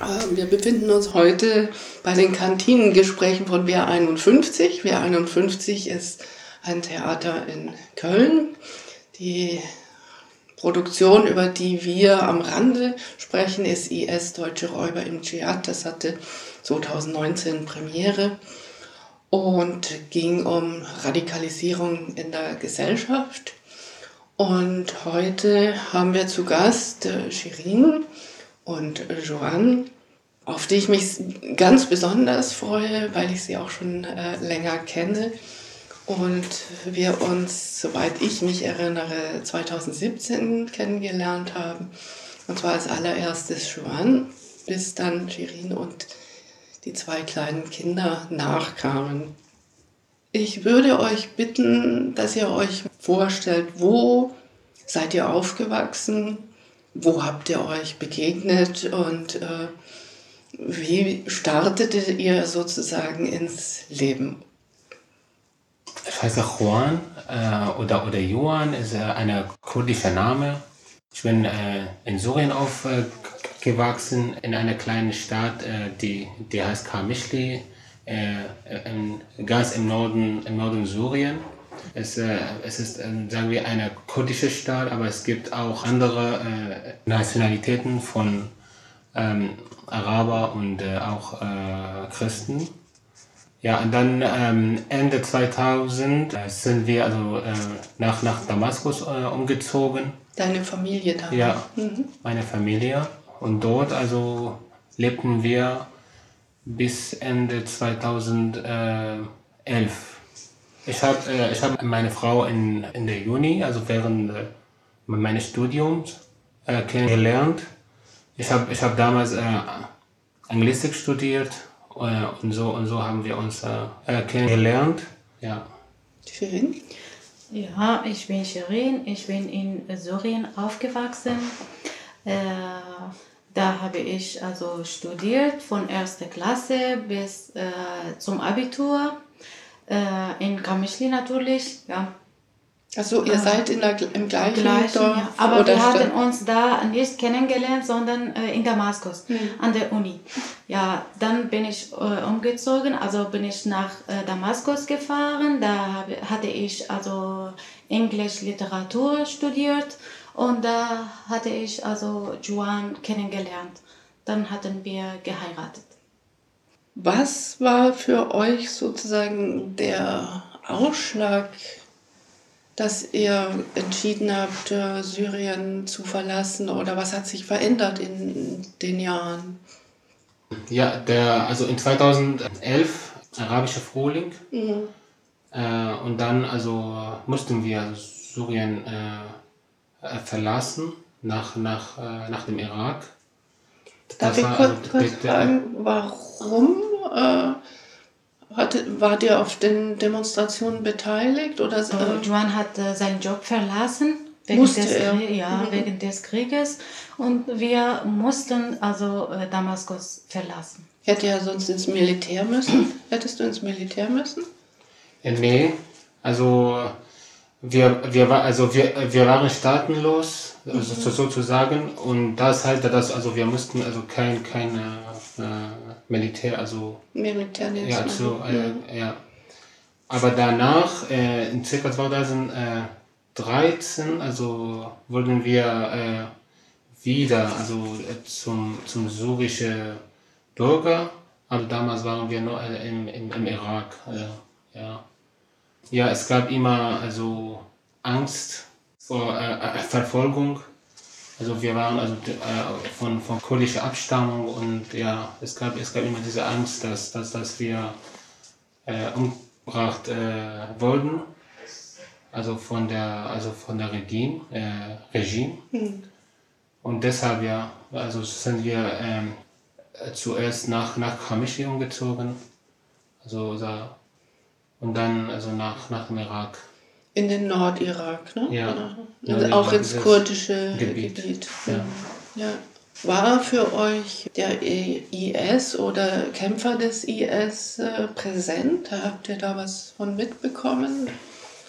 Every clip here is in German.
Äh, wir befinden uns heute bei den Kantinengesprächen von WR51. WR51 ist ein Theater in Köln. Die Produktion, über die wir am Rande sprechen, ist IS Deutsche Räuber im Dschihad. Das hatte 2019 Premiere und ging um Radikalisierung in der Gesellschaft. Und heute haben wir zu Gast äh, Shirin und Joanne, auf die ich mich ganz besonders freue, weil ich sie auch schon äh, länger kenne und wir uns, soweit ich mich erinnere, 2017 kennengelernt haben. Und zwar als allererstes Joanne, bis dann Shirin und die zwei kleinen Kinder nachkamen. Ich würde euch bitten, dass ihr euch vorstellt, wo seid ihr aufgewachsen, wo habt ihr euch begegnet und äh, wie startete ihr sozusagen ins Leben? Ich heiße Juan äh, oder, oder Johan, ist äh, ein kurdischer Name. Ich bin äh, in Syrien aufgewachsen, in einer kleinen Stadt, äh, die, die heißt Karmischli, äh, ganz im Norden, im Norden Syrien. Es, äh, es ist, ähm, sagen wir, eine kurdische Stadt, aber es gibt auch andere äh, Nationalitäten von ähm, Araber und äh, auch äh, Christen. Ja, und dann ähm, Ende 2000 äh, sind wir also äh, nach, nach Damaskus umgezogen. Deine Familie da? Ja, mhm. meine Familie. Und dort also lebten wir bis Ende 2011. Ich habe äh, hab meine Frau in, in der Juni, also während äh, meines Studiums, äh, kennengelernt. Ich habe ich hab damals äh, Anglistik studiert äh, und, so, und so haben wir uns äh, äh kennengelernt. Ja. Shirin? Ja, ich bin Shirin. Ich bin in Syrien aufgewachsen. Äh, da habe ich also studiert von erster Klasse bis äh, zum Abitur äh, in Kamischli natürlich, ja. Also ihr äh, seid in der, im gleichen, gleichen Dorf? Ja. Aber wir haben uns da nicht kennengelernt, sondern äh, in Damaskus hm. an der Uni. Ja, dann bin ich äh, umgezogen, also bin ich nach äh, Damaskus gefahren. Da habe, hatte ich also Englisch Literatur studiert und da hatte ich also Juan kennengelernt. Dann hatten wir geheiratet. Was war für euch sozusagen der Ausschlag, dass ihr entschieden habt, Syrien zu verlassen oder was hat sich verändert in den Jahren? Ja, der, also in 2011, arabischer Frühling. Mhm. Äh, und dann also mussten wir Syrien äh, verlassen nach, nach, äh, nach dem Irak. Darf das ich kurz, also, kurz fragen, warum äh, hatte, war der auf den Demonstrationen beteiligt? Oder, äh, Juan hat äh, seinen Job verlassen. Wegen des, er. Ja, mhm. wegen des Krieges. Und wir mussten also äh, Damaskus verlassen. Hätte er sonst ins Militär müssen? Hättest du ins Militär müssen? Äh, nee, also wir, wir, also wir, wir waren staatenlos, also mhm. sozusagen. Und das halt, das, also wir mussten also kein, kein äh, Militär, also. Militärdienst. Ja, also, äh, ja. Aber danach, äh, in ca. 2013, also wurden wir äh, wieder also äh, zum, zum syrischen Bürger. Aber damals waren wir nur äh, im, im, im Irak. Ja. Ja, es gab immer also Angst vor Verfolgung also wir waren also äh, von, von kurdischer Abstammung und ja, es gab, es gab immer diese Angst, dass, dass, dass wir äh, umgebracht äh, wurden. Also von der, also von der Regime. Äh, Regime. Mhm. Und deshalb ja, also sind wir ähm, zuerst nach, nach Khamishi umgezogen. Also, und dann also nach, nach dem Irak. In den Nordirak, ne? Ja. Also auch ins kurdische Gebiet. Gebiet. Ja. ja. War für euch der IS oder Kämpfer des IS äh, präsent? Habt ihr da was von mitbekommen?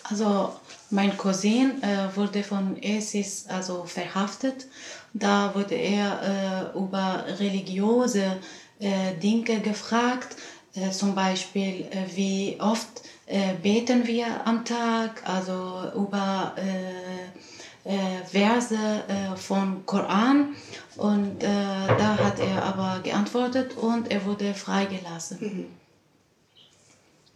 Also mein Cousin äh, wurde von ISIS also verhaftet. Da wurde er äh, über religiöse äh, Dinge gefragt, äh, zum Beispiel äh, wie oft äh, beten wir am Tag, also über Verse vom Koran. Und da hat er aber geantwortet und er wurde freigelassen. Mhm.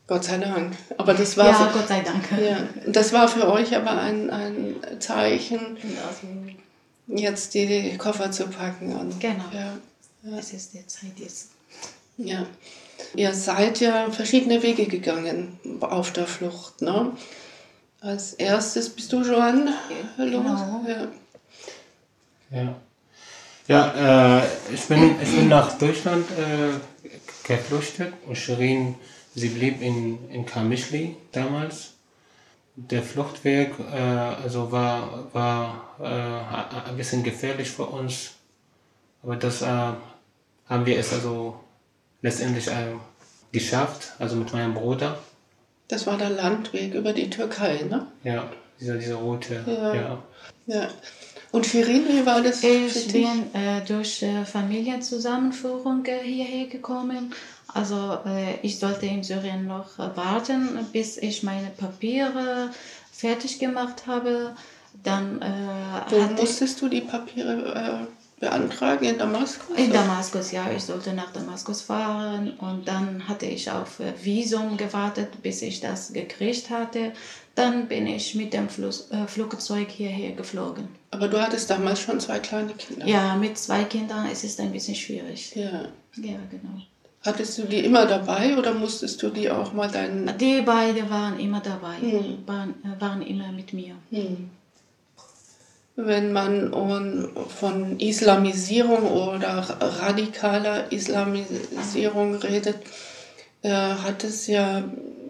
Gott sei Dank. Aber das war ja, für, Gott sei Dank. Ja, das war für euch aber ein, ein Zeichen, jetzt die Koffer zu packen. Und, genau. Ja, ja. Es ist der Zeit jetzt. Ja. Ihr seid ja verschiedene Wege gegangen auf der Flucht. Ne? Als erstes bist du, Joanne, genau. Ja. Ja, ja äh, ich, bin, ich bin nach Deutschland äh, geflüchtet und Shirin Sie blieb in, in Kamischli damals. Der Fluchtweg äh, also war, war äh, ein bisschen gefährlich für uns, aber das äh, haben wir es also letztendlich äh, geschafft, also mit meinem Bruder. Das war der Landweg über die Türkei, ne? Ja, dieser, dieser rote. Ja. ja. ja. Und Shirin, wie war das? Ich bin äh, durch äh, Familienzusammenführung äh, hierher gekommen also äh, ich sollte in Syrien noch warten, bis ich meine Papiere fertig gemacht habe. Dann äh, Wo musstest du die Papiere äh, beantragen in Damaskus? In Damaskus, ja. Ich sollte nach Damaskus fahren und dann hatte ich auf Visum gewartet, bis ich das gekriegt hatte. Dann bin ich mit dem Fluss, äh, Flugzeug hierher geflogen. Aber du hattest damals schon zwei kleine Kinder. Ja, mit zwei Kindern ist es ein bisschen schwierig. Ja. Ja, genau. Hattest du die immer dabei oder musstest du die auch mal deinen... Die beiden waren immer dabei, hm. waren, äh, waren immer mit mir. Hm. Wenn man von Islamisierung oder radikaler Islamisierung redet, äh, hat es ja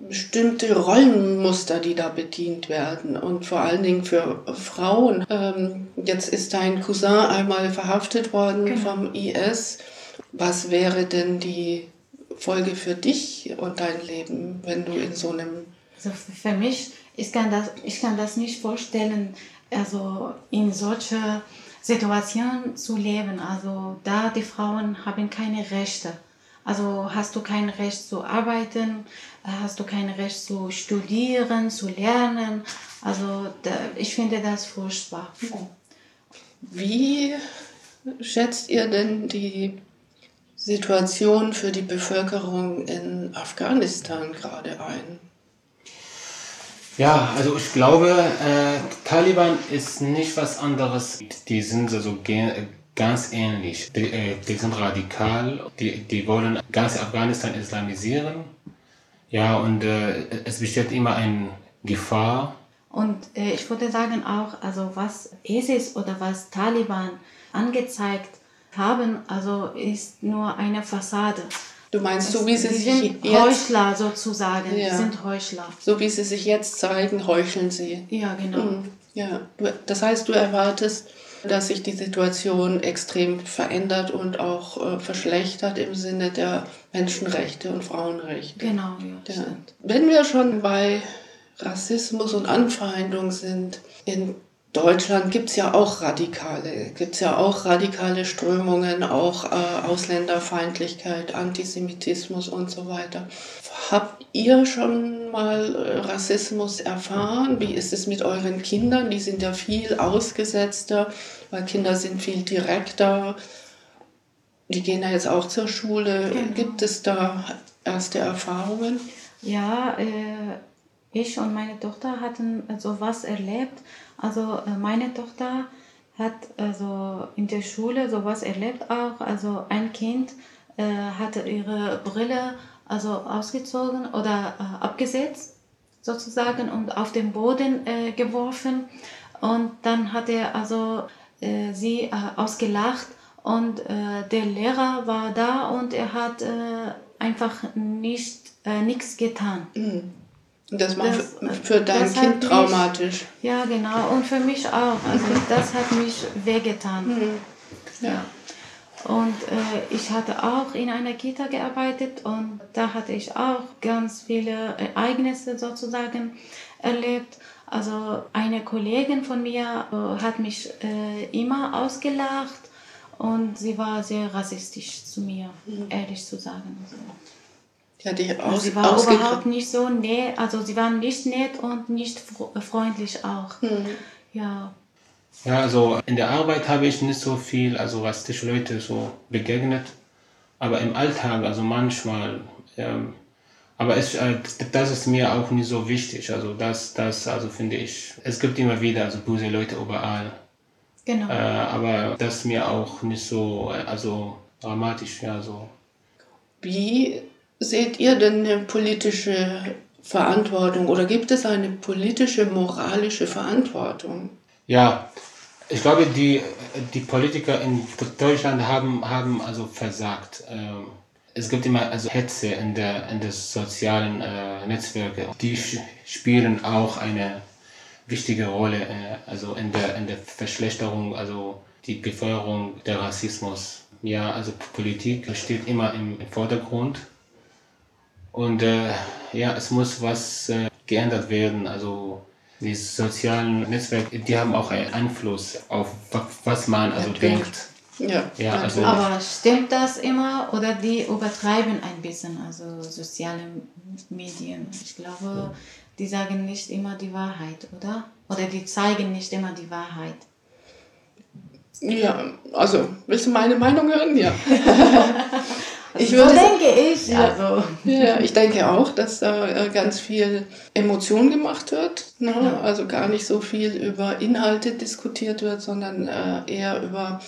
bestimmte Rollenmuster, die da bedient werden und vor allen Dingen für Frauen. Ähm, jetzt ist dein Cousin einmal verhaftet worden genau. vom IS was wäre denn die Folge für dich und dein Leben, wenn du in so einem... Also für mich, ich kann das, ich kann das nicht vorstellen, also in solcher Situation zu leben. Also da die Frauen haben keine Rechte. Also hast du kein Recht zu arbeiten, hast du kein Recht zu studieren, zu lernen. Also da, ich finde das furchtbar. Wie schätzt ihr denn die Situation für die Bevölkerung in Afghanistan gerade ein? Ja, also ich glaube, äh, Taliban ist nicht was anderes. Die sind also ganz ähnlich. Die, äh, die sind radikal, die, die wollen ganz Afghanistan islamisieren. Ja, und äh, es besteht immer eine Gefahr. Und äh, ich würde sagen auch, also was ISIS oder was Taliban angezeigt haben, also ist nur eine Fassade. Du meinst, so wie sie sich sind jetzt... Heuchler sozusagen, ja. die sind Heuchler. So wie sie sich jetzt zeigen, heucheln sie. Ja, genau. Mhm. Ja, das heißt, du erwartest, dass sich die Situation extrem verändert und auch äh, verschlechtert im Sinne der Menschenrechte und Frauenrechte. Genau, ja. ja. Wenn wir schon bei Rassismus und Anfeindung sind, in Deutschland gibt es ja auch radikale, gibt es ja auch radikale Strömungen, auch äh, Ausländerfeindlichkeit, Antisemitismus und so weiter. Habt ihr schon mal äh, Rassismus erfahren? Wie ist es mit euren Kindern? Die sind ja viel ausgesetzter, weil Kinder sind viel direkter. Die gehen ja jetzt auch zur Schule. Genau. Gibt es da erste Erfahrungen? Ja, äh, ich und meine Tochter hatten sowas erlebt. Also äh, meine Tochter hat also in der Schule sowas erlebt auch. Also ein Kind äh, hatte ihre Brille also ausgezogen oder äh, abgesetzt sozusagen und auf den Boden äh, geworfen und dann hat er also äh, sie äh, ausgelacht und der Lehrer war da und er hat einfach nicht nichts getan. Mhm. Das war das, für, für dein Kind traumatisch. Mich, ja, genau. Und für mich auch. Also das hat mich wehgetan. Mhm. Ja. Und äh, ich hatte auch in einer Kita gearbeitet und da hatte ich auch ganz viele Ereignisse sozusagen erlebt. Also eine Kollegin von mir äh, hat mich äh, immer ausgelacht und sie war sehr rassistisch zu mir, mhm. ehrlich zu sagen. Also, die also aus, sie war überhaupt nicht so nett, also sie waren nicht nett und nicht freundlich auch. Mhm. Ja. Ja, also in der Arbeit habe ich nicht so viel, also was die Leute so begegnet, aber im Alltag, also manchmal, ähm, aber es, äh, das ist mir auch nicht so wichtig. Also das, das, also finde ich, es gibt immer wieder also böse Leute überall. Genau. Äh, aber das ist mir auch nicht so, also dramatisch, ja so. Wie seht ihr denn eine politische Verantwortung oder gibt es eine politische, moralische Verantwortung? Ja, ich glaube, die, die Politiker in Deutschland haben, haben also versagt. Ähm, es gibt immer also Hetze in der, in der sozialen äh, Netzwerke. Die spielen auch eine wichtige Rolle äh, also in der, in der Verschlechterung, also die Befeuerung der Rassismus. Ja, also Politik steht immer im, im Vordergrund. Und äh, ja, es muss was äh, geändert werden. Also die sozialen Netzwerke, die haben auch einen Einfluss auf was man also Natürlich. denkt. Ja, ja also aber stimmt das immer oder die übertreiben ein bisschen, also soziale Medien? Ich glaube, die sagen nicht immer die Wahrheit, oder? Oder die zeigen nicht immer die Wahrheit. Ja, also willst du meine Meinung hören? Ja. ich würde so denke ich. Ja, also. ja, ich denke auch, dass da äh, ganz viel Emotion gemacht wird. Ne? Ja. Also gar nicht so viel über Inhalte diskutiert wird, sondern äh, eher über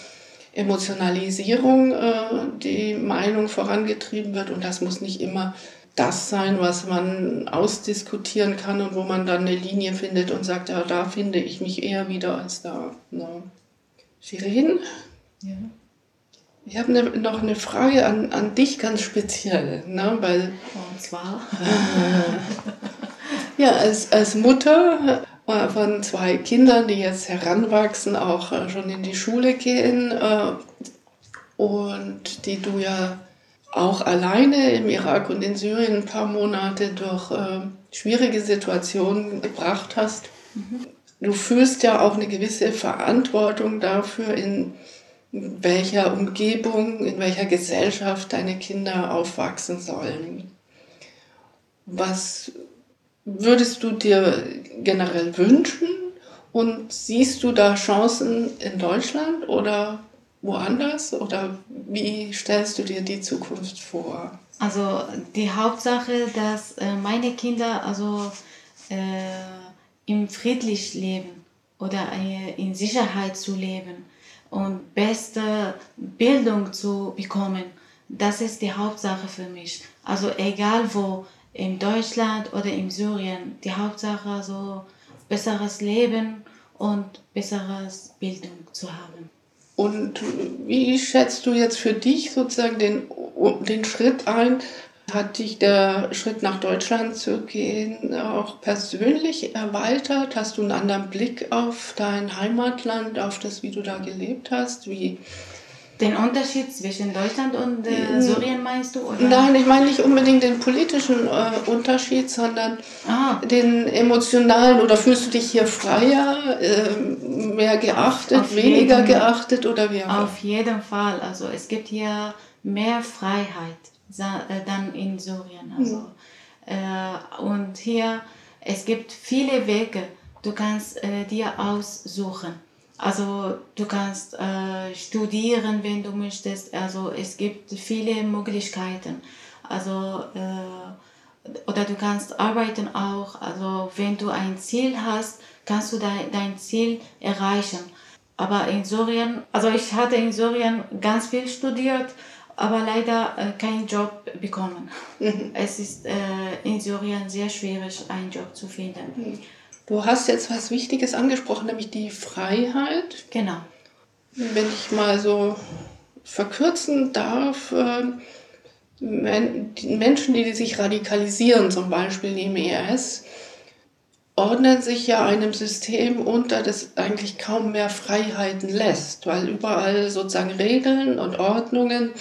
Emotionalisierung äh, die Meinung vorangetrieben wird. Und das muss nicht immer das sein, was man ausdiskutieren kann und wo man dann eine Linie findet und sagt, ja, da finde ich mich eher wieder als da. Ne? Shirin? Ja. Ich habe ne, noch eine Frage an, an dich ganz speziell. Ne? Weil, und zwar? ja, als, als Mutter äh, von zwei Kindern, die jetzt heranwachsen, auch äh, schon in die Schule gehen äh, und die du ja auch alleine im Irak und in Syrien ein paar Monate durch schwierige Situationen gebracht hast. Mhm. Du fühlst ja auch eine gewisse Verantwortung dafür, in welcher Umgebung, in welcher Gesellschaft deine Kinder aufwachsen sollen. Was würdest du dir generell wünschen? Und siehst du da Chancen in Deutschland oder woanders? Oder wie stellst du dir die Zukunft vor? Also die Hauptsache, dass äh, meine Kinder also äh, im friedlich leben oder äh, in Sicherheit zu leben und beste Bildung zu bekommen. Das ist die Hauptsache für mich. Also egal wo, in Deutschland oder in Syrien. Die Hauptsache so besseres Leben und besseres Bildung zu haben. Und wie schätzt du jetzt für dich sozusagen den, den Schritt ein? Hat dich der Schritt nach Deutschland zu gehen auch persönlich erweitert? Hast du einen anderen Blick auf dein Heimatland, auf das, wie du da gelebt hast? Wie den Unterschied zwischen Deutschland und äh, Syrien meinst du? Oder? Nein, ich meine nicht unbedingt den politischen äh, Unterschied, sondern ah. den emotionalen. Oder fühlst du dich hier freier, äh, mehr geachtet, auf weniger jeden, geachtet oder wie auch? Auf jeden Fall. Also es gibt hier mehr Freiheit dann in Syrien. Also, mhm. und hier, es gibt viele Wege. Du kannst äh, dir aussuchen also du kannst äh, studieren, wenn du möchtest. Also es gibt viele Möglichkeiten. Also äh, oder du kannst arbeiten auch. Also wenn du ein Ziel hast, kannst du dein, dein Ziel erreichen. Aber in Syrien, also ich hatte in Syrien ganz viel studiert, aber leider äh, keinen Job bekommen. Mhm. Es ist äh, in Syrien sehr schwierig, einen Job zu finden. Mhm. Du hast jetzt was Wichtiges angesprochen, nämlich die Freiheit. Genau. Wenn ich mal so verkürzen darf, äh, die Menschen, die sich radikalisieren, zum Beispiel im ERS, ordnen sich ja einem System unter, das eigentlich kaum mehr Freiheiten lässt, weil überall sozusagen Regeln und Ordnungen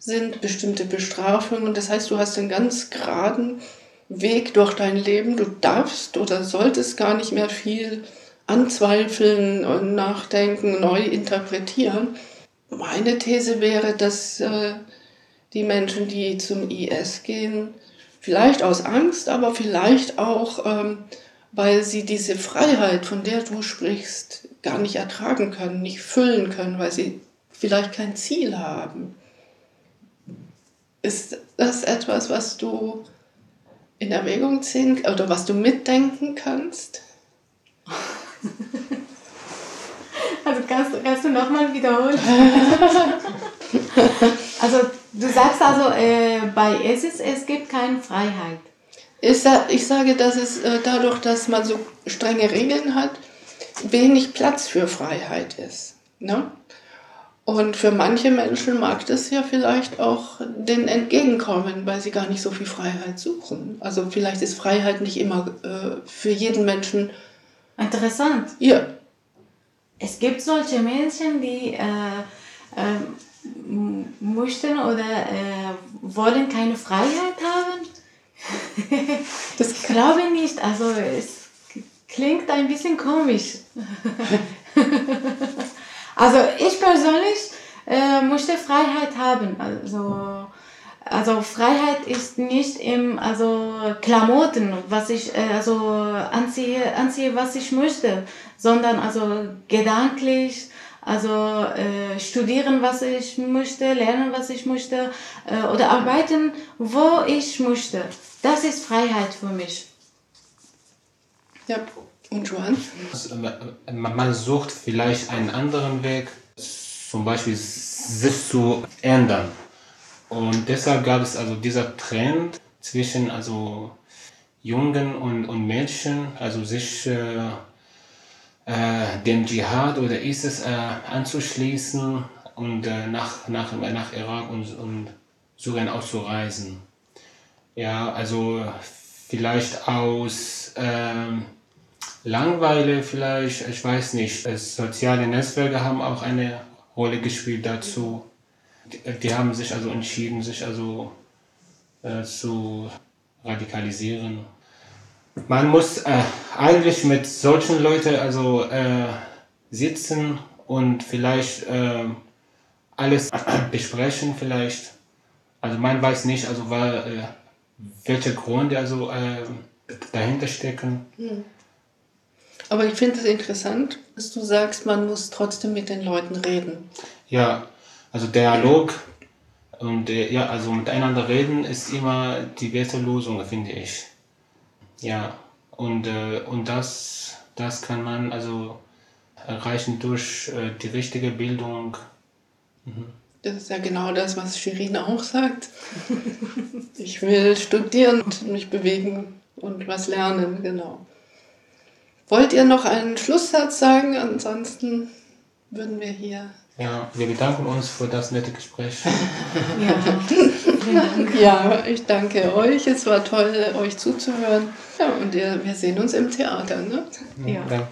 sind, bestimmte Bestrafungen. Das heißt, du hast einen ganz geraden Weg durch dein Leben. Du darfst oder solltest gar nicht mehr viel anzweifeln und nachdenken, neu interpretieren. Meine These wäre, dass äh, die Menschen, die zum IS gehen, vielleicht aus Angst, aber vielleicht auch, ähm, weil sie diese Freiheit, von der du sprichst, gar nicht ertragen können, nicht füllen können, weil sie vielleicht kein Ziel haben. Ist das etwas, was du in Erwägung ziehen oder was du mitdenken kannst? Also kannst, kannst du nochmal wiederholen? also du sagst also, äh, bei ISIS, es gibt keine Freiheit. Ich, ich sage, dass es äh, dadurch, dass man so strenge Regeln hat, wenig Platz für Freiheit ist. Ne? Und für manche Menschen mag das ja vielleicht auch den entgegenkommen, weil sie gar nicht so viel Freiheit suchen. Also vielleicht ist Freiheit nicht immer äh, für jeden Menschen interessant. Ja. Es gibt solche Menschen, die äh, äh, möchten oder äh, wollen keine Freiheit haben. das glaube ich nicht. Also es klingt ein bisschen komisch. also ich persönlich äh, möchte Freiheit haben. Also, also Freiheit ist nicht im also Klamotten, was ich äh, also anziehe, anziehe, was ich möchte, sondern also gedanklich, also äh, studieren, was ich möchte, lernen, was ich möchte äh, oder arbeiten, wo ich möchte. Das ist Freiheit für mich. Ja, und Joan? Äh, man sucht vielleicht einen anderen Weg, zum Beispiel sich zu ändern. Und deshalb gab es also dieser Trend zwischen also Jungen und, und Mädchen, also sich äh, äh, dem Dschihad oder ISIS äh, anzuschließen und äh, nach, nach, nach Irak und, und Syrien auszureisen. Ja, also vielleicht aus ähm, Langweile vielleicht, ich weiß nicht. Soziale Netzwerke haben auch eine Rolle gespielt dazu. Die, die haben sich also entschieden, sich also äh, zu radikalisieren. Man muss äh, eigentlich mit solchen Leuten also äh, sitzen und vielleicht äh, alles besprechen vielleicht. Also man weiß nicht, also war, äh, welche Gründe also äh, dahinter stecken. Hm. Aber ich finde es interessant, dass du sagst, man muss trotzdem mit den Leuten reden. Ja, also Dialog und ja, also miteinander reden ist immer die beste Lösung, finde ich. Ja, und, äh, und das, das kann man also erreichen durch äh, die richtige Bildung. Mhm. Das ist ja genau das, was Shirin auch sagt. ich will studieren und mich bewegen und was lernen, genau. Wollt ihr noch einen Schlusssatz sagen? Ansonsten würden wir hier. Ja, wir bedanken uns für das nette Gespräch. ja. ja, ich danke euch. Es war toll, euch zuzuhören. Ja, und wir sehen uns im Theater. Ne? Ja. ja.